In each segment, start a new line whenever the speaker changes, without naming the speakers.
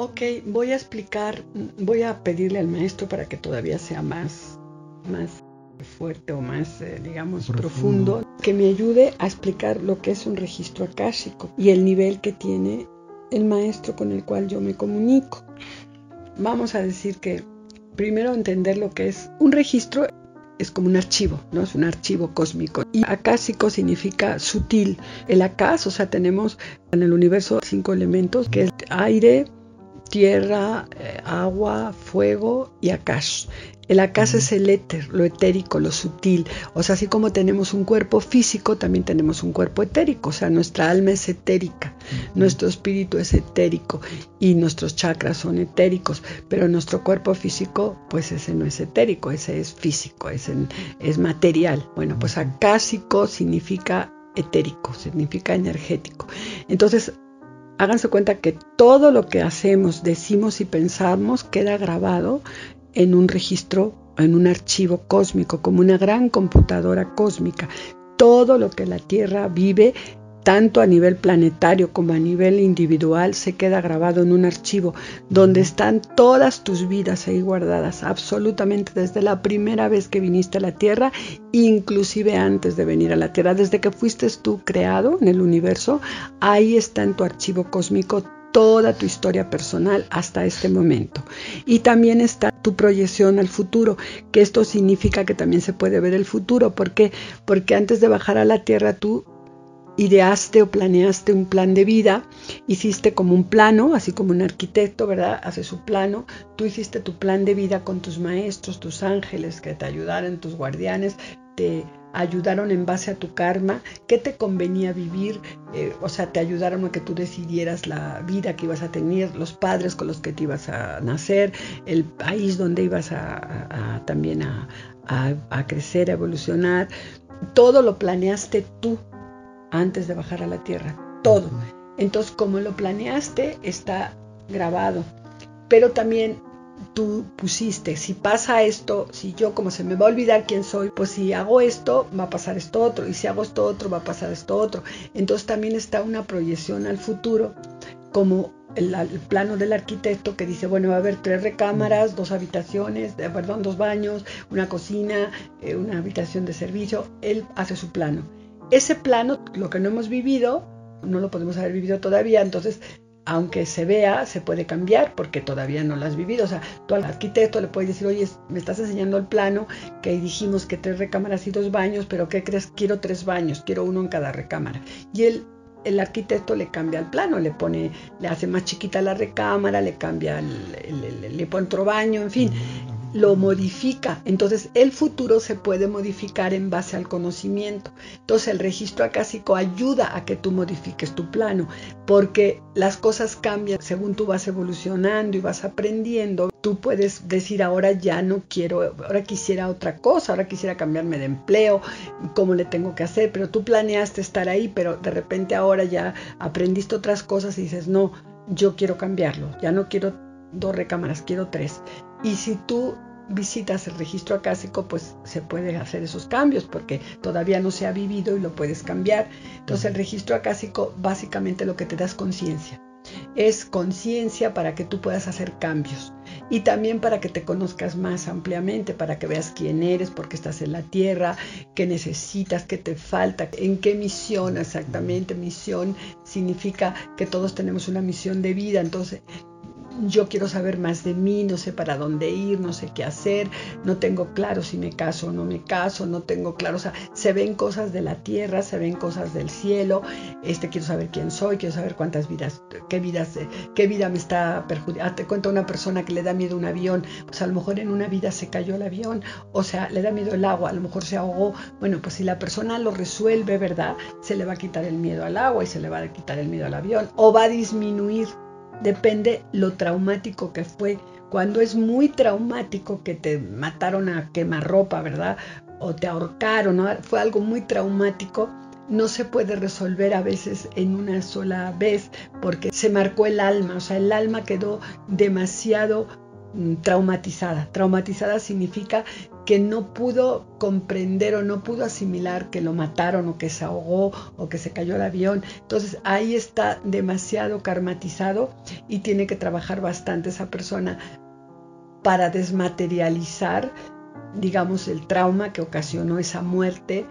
Ok, voy a explicar, voy a pedirle al maestro para que todavía sea más, más fuerte o más, eh, digamos, profundo. que me ayude a explicar lo que es un registro akáshico y el nivel que tiene el maestro con el cual yo me comunico. Vamos a decir que primero entender lo que es un registro es como un archivo, ¿no? Es un archivo cósmico. Y acásico significa sutil. El acás, o sea, tenemos en el universo cinco elementos, que es aire, tierra, eh, agua, fuego y akash. El akash es el éter, lo etérico, lo sutil. O sea, así como tenemos un cuerpo físico, también tenemos un cuerpo etérico. O sea, nuestra alma es etérica, nuestro espíritu es etérico y nuestros chakras son etéricos. Pero nuestro cuerpo físico, pues ese no es etérico, ese es físico, es, es material. Bueno, pues acásico significa etérico, significa energético. Entonces, háganse cuenta que todo lo que hacemos, decimos y pensamos queda grabado en un registro, en un archivo cósmico, como una gran computadora cósmica. Todo lo que la Tierra vive tanto a nivel planetario como a nivel individual, se queda grabado en un archivo donde están todas tus vidas ahí guardadas, absolutamente desde la primera vez que viniste a la Tierra, inclusive antes de venir a la Tierra, desde que fuiste tú creado en el universo, ahí está en tu archivo cósmico toda tu historia personal hasta este momento. Y también está tu proyección al futuro, que esto significa que también se puede ver el futuro. ¿Por qué? Porque antes de bajar a la Tierra tú ideaste o planeaste un plan de vida, hiciste como un plano, así como un arquitecto, ¿verdad? Hace su plano, tú hiciste tu plan de vida con tus maestros, tus ángeles que te ayudaron, tus guardianes, te ayudaron en base a tu karma, qué te convenía vivir, eh, o sea, te ayudaron a que tú decidieras la vida que ibas a tener, los padres con los que te ibas a nacer, el país donde ibas a, también a, a crecer, a evolucionar. Todo lo planeaste tú, antes de bajar a la tierra, todo. Entonces, como lo planeaste, está grabado. Pero también tú pusiste, si pasa esto, si yo como se me va a olvidar quién soy, pues si hago esto, va a pasar esto otro, y si hago esto otro, va a pasar esto otro. Entonces también está una proyección al futuro, como el, plano del arquitecto que dice, bueno, va a haber tres recámaras, dos habitaciones, perdón, dos baños, una cocina, eh, una habitación de servicio. Él hace su plano ese plano, lo que no hemos vivido, no lo podemos haber vivido todavía, entonces aunque se vea, se puede cambiar porque todavía no lo has vivido. O sea, tú al arquitecto le puedes decir, oye, me estás enseñando el plano que dijimos que tres recámaras y dos baños, pero ¿qué crees? Quiero tres baños, quiero uno en cada recámara. Y el, el arquitecto le cambia el plano, le pone, le hace más chiquita la recámara, le cambia, le pone otro baño, en fin lo modifica. Entonces el futuro se puede modificar en base al conocimiento. Entonces el registro acásico ayuda a que tú modifiques tu plano, porque las cosas cambian según tú vas evolucionando y vas aprendiendo. Tú puedes decir ahora ya no quiero, ahora quisiera otra cosa, ahora quisiera cambiarme de empleo, cómo le tengo que hacer, pero tú planeaste estar ahí, pero de repente ahora ya aprendiste otras cosas y dices, no, yo quiero cambiarlo, ya no quiero dos recámaras, quiero tres. Y si tú visitas el registro acásico, pues se puede hacer esos cambios porque todavía no se ha vivido y lo puedes cambiar. Entonces el registro acásico básicamente lo que te da es conciencia. Es conciencia para que tú puedas hacer cambios y también para que te conozcas más ampliamente, para que veas quién eres, por qué estás en la tierra, qué necesitas, qué te falta, en qué misión exactamente. Misión significa que todos tenemos una misión de vida, entonces yo quiero saber más de mí, no sé para dónde ir, no sé qué hacer, no tengo claro si me caso o no me caso, no tengo claro, o sea, se ven cosas de la tierra, se ven cosas del cielo, este quiero saber quién soy, quiero saber cuántas vidas, qué vidas, qué vida me está perjudicando. Ah, te cuento una persona que le da miedo un avión, pues a lo mejor en una vida se cayó el avión, o sea, le da miedo el agua, a lo mejor se ahogó. Bueno, pues si la persona lo resuelve, ¿verdad? Se le va a quitar el miedo al agua y se le va a quitar el miedo al avión, o va a disminuir depende lo traumático que fue. Cuando es muy traumático que te mataron a quemarropa, ¿verdad? O te ahorcaron, fue algo muy traumático, no se puede resolver a veces en una sola vez porque se marcó el alma, o sea, el alma quedó demasiado traumatizada. Traumatizada significa que no pudo comprender o no pudo asimilar que lo mataron o que se ahogó o que se cayó el avión. Entonces ahí está demasiado karmatizado y tiene que trabajar bastante esa persona para desmaterializar, digamos, el trauma que ocasionó esa muerte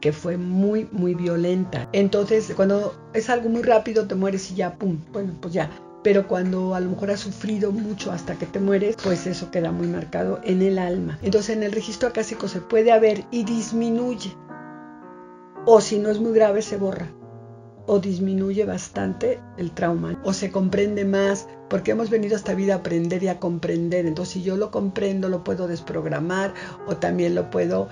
que fue muy, muy violenta. Entonces, cuando es algo muy rápido, te mueres y ya, pum, bueno, pues ya. Pero cuando a lo mejor has sufrido mucho hasta que te mueres, pues eso queda muy marcado en el alma. Entonces, en el registro acásico se puede haber y disminuye. O si no es muy grave, se borra o disminuye bastante el trauma o se comprende más porque hemos venido a esta vida a aprender y a comprender. Entonces, si yo lo comprendo, lo puedo desprogramar o también lo puedo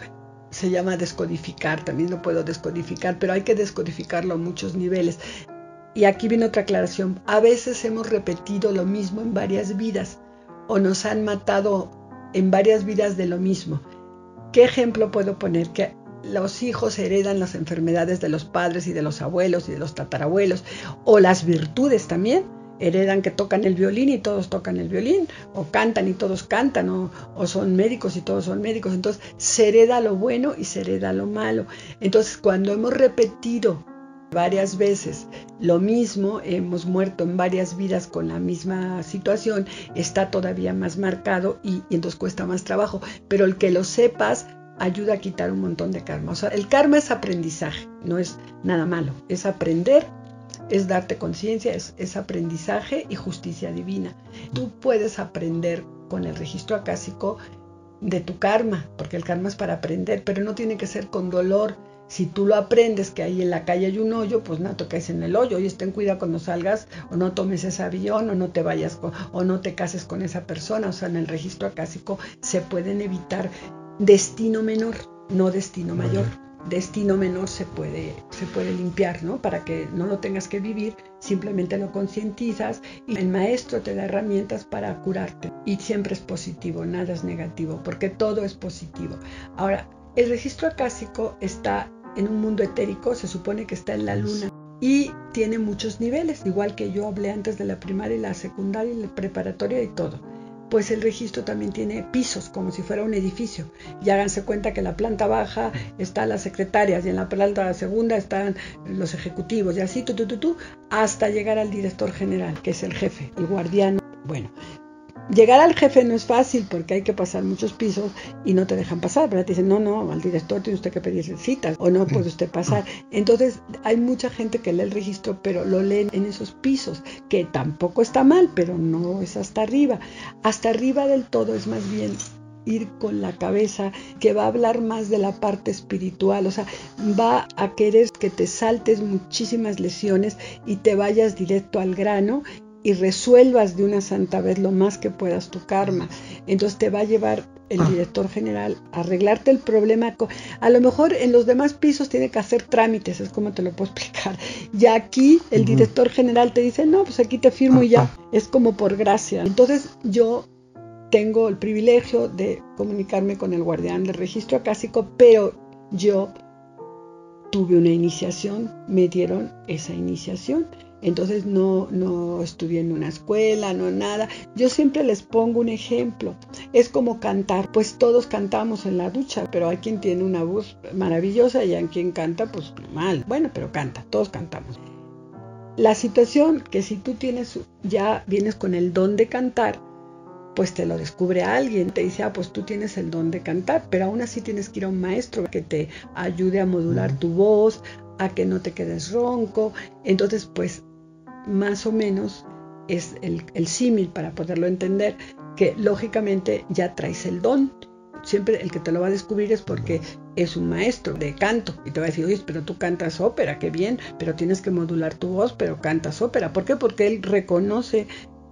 se llama descodificar, también lo puedo descodificar, pero hay que descodificarlo a muchos niveles. Y aquí viene otra aclaración. A veces hemos repetido lo mismo en varias vidas o nos han matado en varias vidas de lo mismo. ¿Qué ejemplo puedo poner? Que los hijos heredan las enfermedades de los padres y de los abuelos y de los tatarabuelos, o las virtudes también. Heredan que tocan el violín y todos tocan el violín, o cantan y todos cantan, o, son médicos y todos son médicos. Entonces se hereda lo bueno y se hereda lo malo. Entonces cuando hemos repetido varias veces lo mismo, hemos muerto en varias vidas con la misma situación, está todavía más marcado y, y, entonces cuesta más trabajo. Pero el que lo sepas ayuda a quitar un montón de karma. O sea, el karma es aprendizaje, no es nada malo, es aprender, es darte conciencia, es, es, aprendizaje y justicia divina. Tú puedes aprender con el registro acásico de tu karma, porque el karma es para aprender, pero no tiene que ser con dolor. Si tú lo aprendes que ahí en la calle hay un hoyo, pues no toques en el hoyo y ten cuidado cuando salgas o no tomes ese avión o no te vayas o no te cases con esa persona. O sea, en el registro acásico se pueden evitar destino menor, no destino mayor. Destino menor se puede, se puede limpiar, ¿no? Para que no lo tengas que vivir, simplemente lo concientizas y el maestro te da herramientas para curarte. Y siempre es positivo, nada es negativo, porque todo es positivo. Ahora, el registro acásico está en un mundo etérico, se supone que está en la luna y tiene muchos niveles, igual que yo hablé antes de la primaria y la secundaria y la preparatoria y todo pues el registro también tiene pisos, como si fuera un edificio. Y háganse cuenta que en la planta baja están las secretarias y en la planta segunda están los ejecutivos y así, tú, tú, tú, tú, hasta llegar al director general, que es el jefe, el guardián. Bueno, Llegar al jefe no es fácil porque hay que pasar muchos pisos y no te dejan pasar, ¿verdad? Te dicen, no, no, al director tiene usted que pedir citas o no puede usted pasar. Entonces hay mucha gente que lee el registro, pero lo leen en esos pisos, que tampoco está mal, pero no es hasta arriba. Hasta arriba del todo es más bien ir con la cabeza, que va a hablar más de la parte espiritual, o sea, va a querer que te saltes muchísimas lesiones y te vayas directo al grano y resuelvas de una santa vez lo más que puedas tu karma. Entonces te va a llevar el ah. director general a arreglarte el problema. A lo mejor en los demás pisos tiene que hacer trámites, es como te lo puedo explicar. Y aquí el director general te dice, no, pues aquí te firmo y ya. Es como por gracia. Entonces yo tengo el privilegio de comunicarme con el guardián del registro acásico, pero yo tuve una iniciación, me dieron esa iniciación. Entonces no, no estudié en una escuela, no nada. Yo siempre les pongo un ejemplo. Es como cantar, pues todos cantamos en la ducha, pero hay quien tiene una voz maravillosa y hay quien canta pues mal. Bueno, pero canta, todos cantamos. La situación que si tú tienes, ya vienes con el don de cantar, pues te lo descubre alguien, te dice, ah, pues tú tienes el don de cantar, pero aún así tienes que ir a un maestro que te ayude a modular tu voz, a que no te quedes ronco. Entonces, pues más o menos es el, símil para poderlo entender, que lógicamente ya traes el don. Siempre el que te lo va a descubrir es porque es un maestro de canto y te va a decir, oye, pero tú cantas ópera, qué bien, pero tienes que modular tu voz, pero cantas ópera. ¿Por qué? Porque él reconoce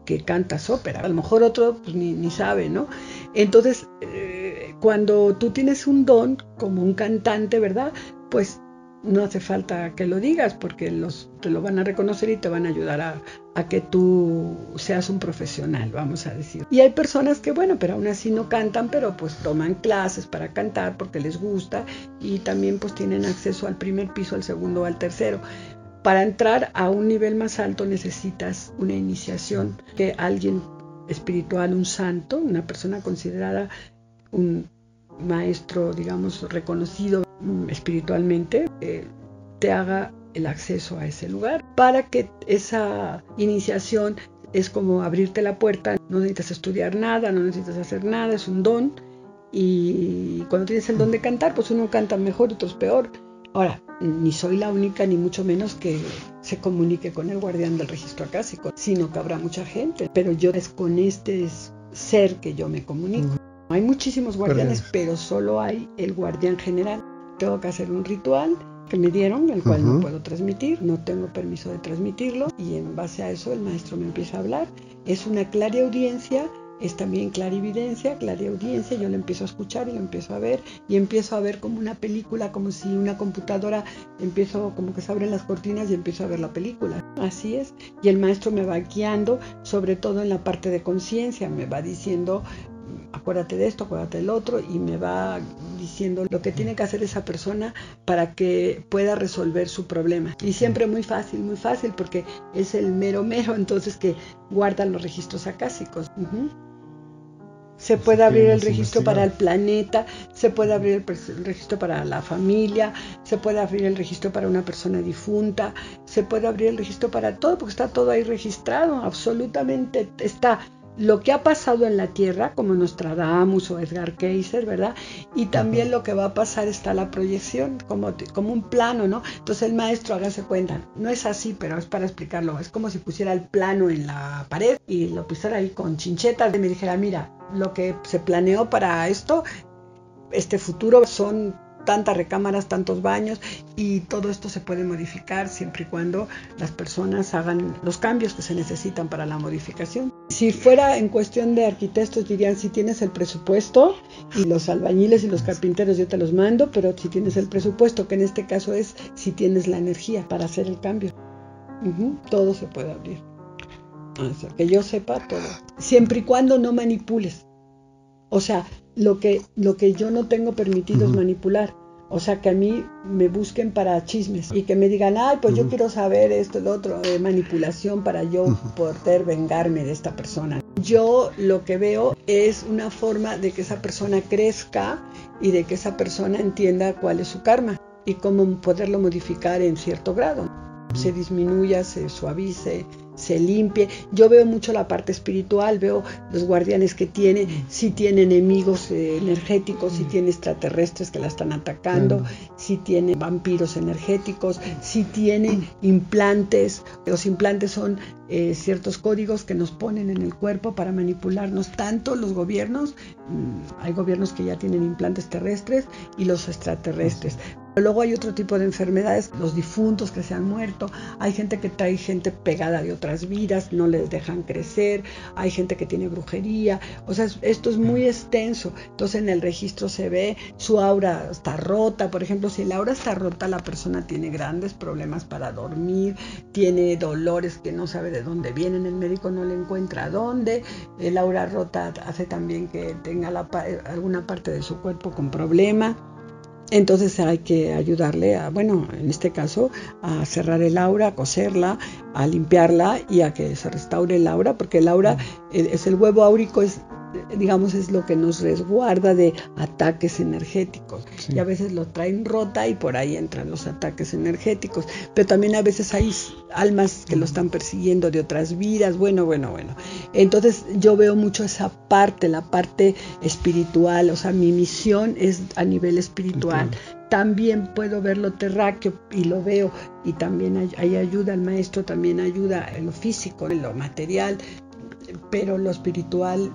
que cantas ópera. A lo mejor otro pues, ni, sabe, ¿no? Entonces, eh, cuando tú tienes un don como un cantante, ¿verdad? Pues no hace falta que lo digas porque los, te lo van a reconocer y te van a ayudar a, que tú seas un profesional, vamos a decir. Y hay personas que, bueno, pero aún así no cantan, pero pues toman clases para cantar porque les gusta y también pues tienen acceso al primer piso, al segundo al tercero. Para entrar a un nivel más alto necesitas una iniciación que alguien espiritual, un santo, una persona considerada un maestro, digamos, reconocido espiritualmente, eh, te haga el acceso a ese lugar para que esa iniciación es como abrirte la puerta, no necesitas estudiar nada, no necesitas hacer nada, es un don y cuando tienes el don de cantar, pues uno canta mejor, otros peor. Ahora, ni soy la única, ni mucho menos que se comunique con el guardián del registro acásico, sino que habrá mucha gente, pero yo es con este ser que yo me comunico. Hay muchísimos guardianes, pero solo hay el guardián general. Tengo que hacer un ritual que me dieron, el cual no puedo transmitir, no tengo permiso de transmitirlo y en base a eso el maestro me empieza a hablar. Es una clara audiencia es también clarividencia, audiencia, yo lo empiezo a escuchar y lo empiezo a ver y empiezo a ver como una película, como si una computadora empiezo como que se abren las cortinas y empiezo a ver la película. Así es. Y el maestro me va guiando, sobre todo en la parte de conciencia, me va diciendo acuérdate de esto, acuérdate del otro, y me va diciendo lo que tiene que hacer esa persona para que pueda resolver su problema. Y siempre muy fácil, muy fácil, porque es el mero mero entonces que guarda los registros acásicos. Se puede abrir el registro para el planeta, se puede abrir el, registro para la familia, se puede abrir el registro para una persona difunta, se puede abrir el registro para todo, porque está todo ahí registrado, absolutamente está lo que ha pasado en la Tierra, como Nostradamus o Edgar Kaiser, ¿verdad? Y también lo que va a pasar está la proyección, como, como un plano, ¿no? Entonces el maestro, hágase cuenta, no es así, pero es para explicarlo, es como si pusiera el plano en la pared y lo pusiera ahí con chinchetas y me dijera, mira, lo que se planeó para esto, este futuro son tantas recámaras, tantos baños y todo esto se puede modificar siempre y cuando las personas hagan los cambios que se necesitan para la modificación. Si fuera en cuestión de arquitectos dirían si tienes el presupuesto y los albañiles y los carpinteros yo te los mando, pero si tienes el presupuesto, que en este caso es si tienes la energía para hacer el cambio. todo se puede abrir. que yo sepa todo. Siempre y cuando no manipules. O sea, lo que, lo que yo no tengo permitido es manipular. O sea, que a mí me busquen para chismes y que me digan, ay, pues yo quiero saber esto, lo otro, de manipulación para yo poder vengarme de esta persona. Yo lo que veo es una forma de que esa persona crezca y de que esa persona entienda cuál es su karma y cómo poderlo modificar en cierto grado. Se disminuya, se suavice, se limpie. Yo veo mucho la parte espiritual, veo los guardianes que tiene, si tiene enemigos eh, energéticos, si tiene extraterrestres que la están atacando, si tiene vampiros energéticos, si tiene implantes. Los implantes son eh, ciertos códigos que nos ponen en el cuerpo para manipularnos tanto los gobiernos, mm, hay gobiernos que ya tienen implantes terrestres y los extraterrestres. Luego hay otro tipo de enfermedades, los difuntos que se han muerto, hay gente que trae gente pegada de otras vidas, no les dejan crecer, hay gente que tiene brujería, o sea, esto es muy extenso, entonces en el registro se ve su aura está rota, por ejemplo, si el aura está rota, la persona tiene grandes problemas para dormir, tiene dolores que no sabe de dónde vienen, el médico no le encuentra dónde, el aura rota hace también que tenga alguna parte de su cuerpo con problema. Entonces hay que ayudarle a, bueno, en este caso, a cerrar el aura, a coserla, a limpiarla y a que se restaure el aura, porque el aura es el huevo áurico, es digamos, es lo que nos resguarda de ataques energéticos. Y a veces lo traen rota y por ahí entran los ataques energéticos. Pero también a veces hay almas que lo están persiguiendo de otras vidas. Bueno, bueno, bueno. Entonces yo veo mucho esa parte, la parte espiritual. O sea, mi misión es a nivel espiritual. También puedo ver lo terráqueo y lo veo y también hay, hay ayuda, el maestro también ayuda en lo físico, en lo material, pero lo espiritual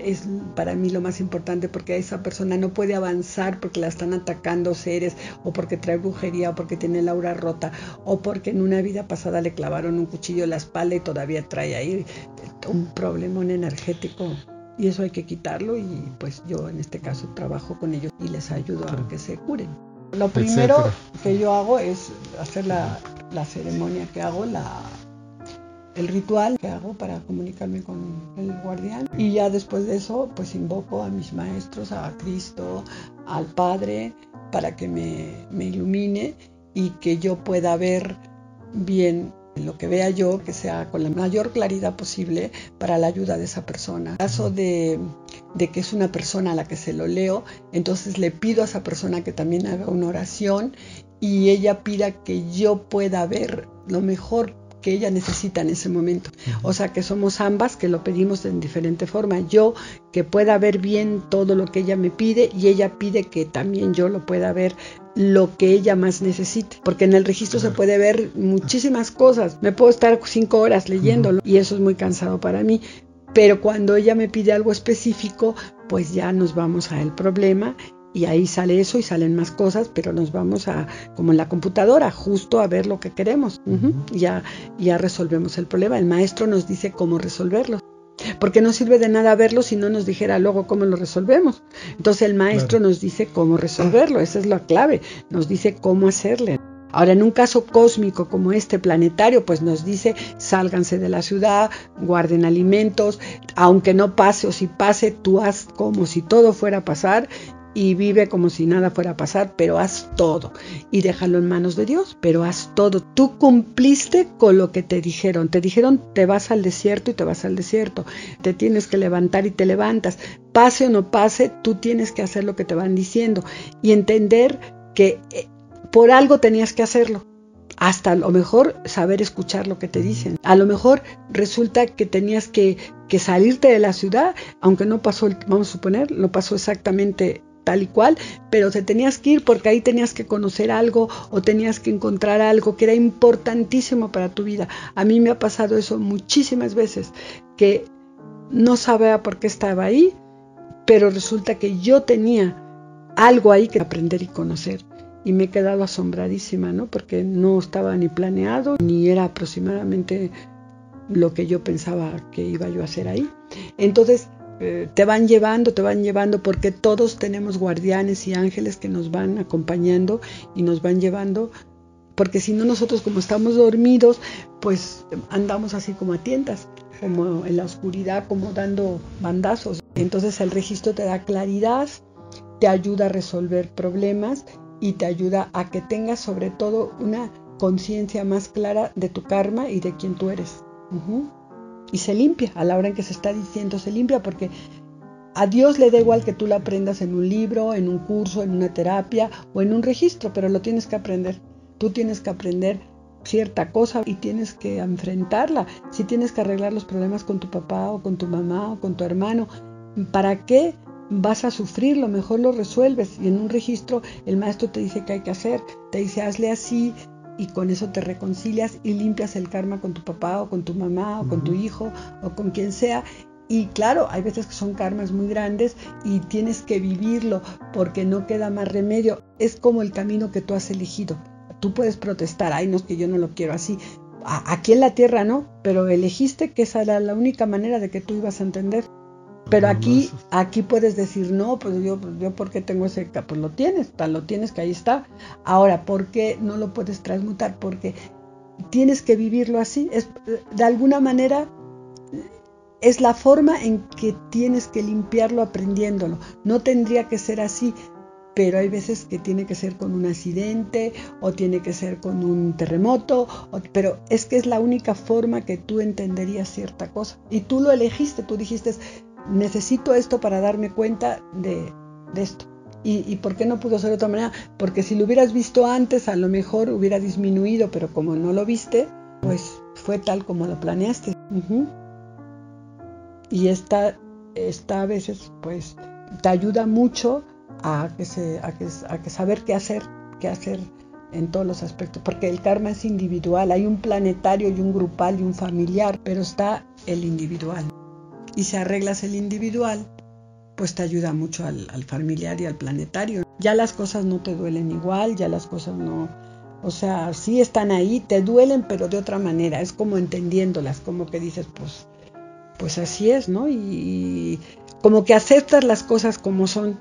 es para mí lo más importante porque esa persona no puede avanzar porque la están atacando seres o porque trae brujería o porque tiene la aura rota o porque en una vida pasada le clavaron un cuchillo en la espalda y todavía trae ahí un problemón energético y eso hay que quitarlo y pues yo en este caso trabajo con ellos y les ayudo a que se curen. Lo primero que yo hago es hacer la, la ceremonia que hago, la el ritual que hago para comunicarme con el guardián y ya después de eso pues invoco a mis maestros, a Cristo, al Padre para que me, me ilumine y que yo pueda ver bien lo que vea yo, que sea con la mayor claridad posible para la ayuda de esa persona. En caso de, de que es una persona a la que se lo leo, entonces le pido a esa persona que también haga una oración y ella pida que yo pueda ver lo mejor que ella necesita en ese momento. O sea, que somos ambas que lo pedimos en diferente forma. Yo que pueda ver bien todo lo que ella me pide y ella pide que también yo lo pueda ver lo que ella más necesite. Porque en el registro se puede ver muchísimas cosas. Me puedo estar cinco horas leyéndolo y eso es muy cansado para mí. Pero cuando ella me pide algo específico, pues ya nos vamos a el problema y ahí sale eso y salen más cosas, pero nos vamos a, como en la computadora, justo a ver lo que queremos. ya, ya resolvemos el problema. El maestro nos dice cómo resolverlo. Porque no sirve de nada verlo si no nos dijera luego cómo lo resolvemos. Entonces el maestro nos dice cómo resolverlo, esa es la clave, nos dice cómo hacerle. Ahora, en un caso cósmico como este planetario, pues nos dice, sálganse de la ciudad, guarden alimentos, aunque no pase o si pase, tú haz como si todo fuera a pasar y vive como si nada fuera a pasar, pero haz todo y déjalo en manos de Dios, pero haz todo. Tú cumpliste con lo que te dijeron. Te dijeron te vas al desierto y te vas al desierto. Te tienes que levantar y te levantas. Pase o no pase, tú tienes que hacer lo que te van diciendo y entender que eh, por algo tenías que hacerlo hasta a lo mejor saber escuchar lo que te dicen. A lo mejor resulta que tenías que, que, salirte de la ciudad, aunque no pasó, vamos a suponer, no pasó exactamente tal y cual, pero te tenías que ir porque ahí tenías que conocer algo o tenías que encontrar algo que era importantísimo para tu vida. A mí me ha pasado eso muchísimas veces, que no sabía por qué estaba ahí, pero resulta que yo tenía algo ahí que aprender y conocer. Y me he quedado asombradísima, ¿no? Porque no estaba ni planeado, ni era aproximadamente lo que yo pensaba que iba yo a hacer ahí. Entonces, eh, te van llevando, te van llevando, porque todos tenemos guardianes y ángeles que nos van acompañando y nos van llevando, porque si no nosotros como estamos dormidos, pues andamos así como a tientas, como en la oscuridad, como dando bandazos. Entonces el registro te da claridad, te ayuda a resolver problemas y te ayuda a que tengas sobre todo una conciencia más clara de tu karma y de quién tú eres y se limpia a la hora en que se está diciendo se limpia porque a Dios le da igual que tú lo aprendas en un libro, en un curso, en una terapia o en un registro, pero lo tienes que aprender. Tú tienes que aprender cierta cosa y tienes que enfrentarla. Si tienes que arreglar los problemas con tu papá o con tu mamá o con tu hermano, ¿para qué vas a sufrir? Lo mejor lo resuelves. Y en un registro el maestro te dice qué hay que hacer. Te dice hazle así, y con eso te reconcilias y limpias el karma con tu papá o con tu mamá o con tu hijo o con quien sea. Y claro, hay veces que son karmas muy grandes y tienes que vivirlo porque no queda más remedio. Es como el camino que tú has elegido. Tú puedes protestar, ay, no es que yo no lo quiero así. Aquí en la tierra no, pero elegiste que esa era la única manera de que tú ibas a entender. Pero aquí, aquí puedes decir, no, pues yo, yo ¿por qué tengo ese? Pues lo tienes, tal lo tienes que ahí está. Ahora, ¿por qué no lo puedes transmutar? Porque tienes que vivirlo así. Es, de alguna manera, es la forma en que tienes que limpiarlo aprendiéndolo. No tendría que ser así, pero hay veces que tiene que ser con un accidente o tiene que ser con un terremoto, pero es que es la única forma que tú entenderías cierta cosa. Y tú lo elegiste, tú dijiste, necesito esto para darme cuenta de, esto. ¿Y, por qué no pudo ser de otra manera? Porque si lo hubieras visto antes, a lo mejor hubiera disminuido, pero como no lo viste, pues fue tal como lo planeaste. Y esta, esta a veces, pues, te ayuda mucho a que, se, a que, a que saber qué hacer, qué hacer en todos los aspectos, porque el karma es individual, hay un planetario y un grupal y un familiar, pero está el individual y si arreglas el individual, pues te ayuda mucho al, familiar y al planetario. Ya las cosas no te duelen igual, ya las cosas no, o sea, sí están ahí, te duelen, pero de otra manera, es como entendiéndolas, como que dices, pues, pues así es, ¿no? y como que aceptas las cosas como son,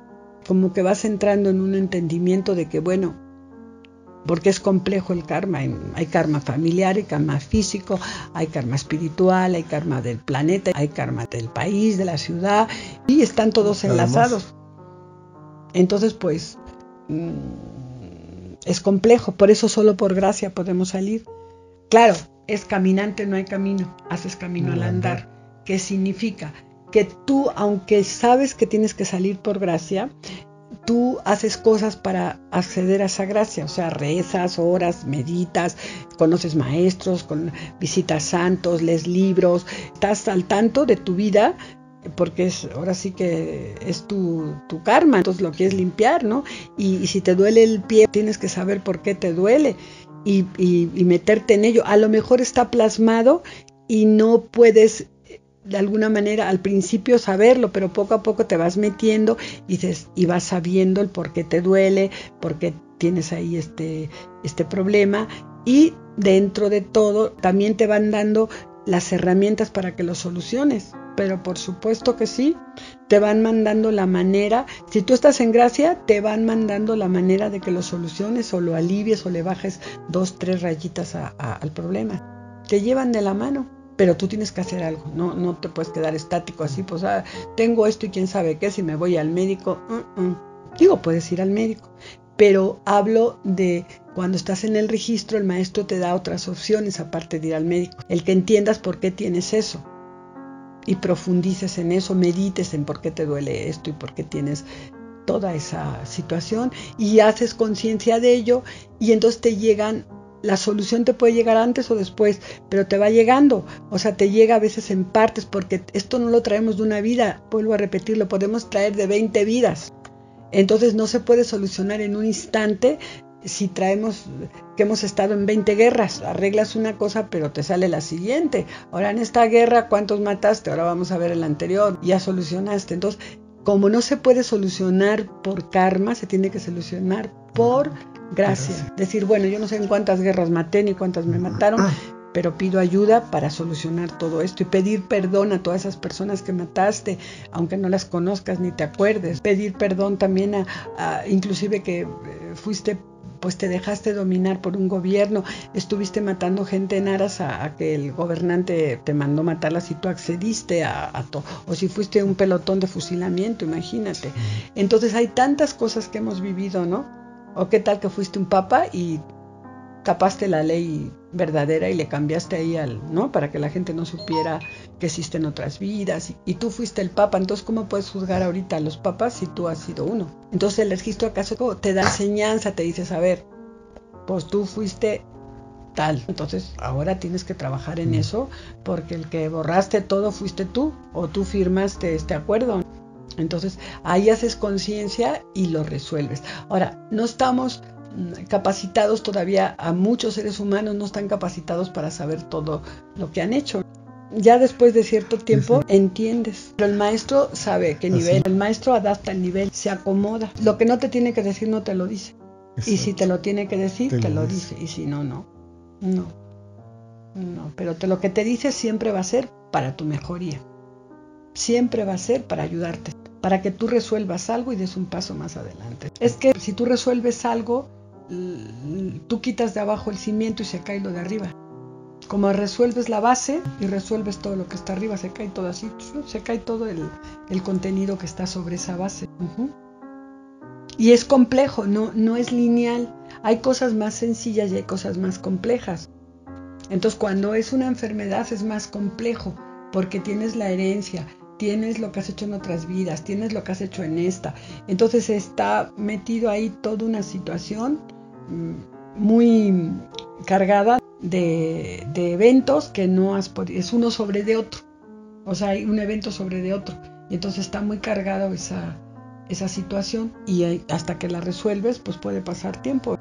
como que vas entrando en un entendimiento de que, bueno, porque es complejo el karma. Hay karma familiar, hay karma físico, hay karma espiritual, hay karma del planeta, hay karma del país, de la ciudad, y están todos enlazados. Entonces, pues, mm, es complejo, por eso solo por gracia podemos salir. Claro, es caminante, no hay camino, haces camino al andar. ¿Qué significa? Que tú, aunque sabes que tienes que salir por gracia, tú haces cosas para acceder a esa gracia, o sea, rezas, oras, meditas, conoces maestros, con, visitas santos, lees libros, estás al tanto de tu vida porque es, ahora sí que es tu, karma, entonces lo quieres limpiar, ¿no? Y, si te duele el pie, tienes que saber por qué te duele y, y meterte en ello. A lo mejor está plasmado y no puedes de alguna manera al principio saberlo, pero poco a poco te vas metiendo y, y vas sabiendo el por qué te duele, por qué tienes ahí este, este problema y dentro de todo también te van dando las herramientas para que lo soluciones. Pero por supuesto que sí, te van mandando la manera, si tú estás en gracia, te van mandando la manera de que lo soluciones o lo alivies o le bajes dos, tres rayitas al problema. Te llevan de la mano pero tú tienes que hacer algo, no, no te puedes quedar estático así, pues ah, tengo esto y quién sabe qué, si me voy al médico, uh, uh. digo, puedes ir al médico, pero hablo de cuando estás en el registro, el maestro te da otras opciones aparte de ir al médico, el que entiendas por qué tienes eso y profundices en eso, medites en por qué te duele esto y por qué tienes toda esa situación y haces conciencia de ello y entonces te llegan la solución te puede llegar antes o después, pero te va llegando, o sea, te llega a veces en partes, porque esto no lo traemos de una vida, vuelvo a repetir, lo podemos traer de 20 vidas. Entonces no se puede solucionar en un instante si traemos que hemos estado en 20 guerras, arreglas una cosa pero te sale la siguiente. Ahora en esta guerra, ¿cuántos mataste? Ahora vamos a ver el anterior, ya solucionaste. Entonces, como no se puede solucionar por karma, se tiene que solucionar por Gracias. Decir, bueno, yo no sé en cuántas guerras maté ni cuántas me mataron, pero pido ayuda para solucionar todo esto y pedir perdón a todas esas personas que mataste, aunque no las conozcas ni te acuerdes. Pedir perdón también a, inclusive que eh, fuiste pues te dejaste dominar por un gobierno, estuviste matando gente en aras a, que el gobernante te mandó matarlas y tú accediste a, a todo, o si fuiste un pelotón de fusilamiento, imagínate. Entonces hay tantas cosas que hemos vivido, ¿no? O qué tal que fuiste un papa y tapaste la ley verdadera y le cambiaste ahí al, ¿no? Para que la gente no supiera que existen otras vidas. Y, tú fuiste el papa, entonces ¿cómo puedes juzgar ahorita a los papas si tú has sido uno? Entonces el registro acaso te da enseñanza, te dice, a ver, pues tú fuiste tal. Entonces ahora tienes que trabajar en mm. eso porque el que borraste todo fuiste tú o tú firmaste este acuerdo. Entonces ahí haces conciencia y lo resuelves. Ahora, no estamos mm, capacitados todavía, a muchos seres humanos no están capacitados para saber todo lo que han hecho. Ya después de cierto tiempo entiendes, pero el maestro sabe qué nivel, el maestro adapta el nivel, se acomoda. Lo que no te tiene que decir no te lo dice. Y si te lo tiene que decir, te, lo dice. Y si no, no. No. No, pero te, lo que te dice siempre va a ser para tu mejoría. Siempre va a ser para ayudarte para que tú resuelvas algo y des un paso más adelante. Es que si tú resuelves algo, tú quitas de abajo el cimiento y se cae lo de arriba. Como resuelves la base y resuelves todo lo que está arriba, se cae todo así, se cae todo el, contenido que está sobre esa base. Y es complejo, no, no es lineal. Hay cosas más sencillas y hay cosas más complejas. Entonces cuando es una enfermedad es más complejo porque tienes la herencia, tienes lo que has hecho en otras vidas, tienes lo que has hecho en esta. Entonces está metido ahí toda una situación mm, muy cargada de, eventos que no has podido, es uno sobre de otro. O sea, hay un evento sobre de otro. Y entonces está muy cargado esa, esa situación y hasta que la resuelves, pues puede pasar tiempo.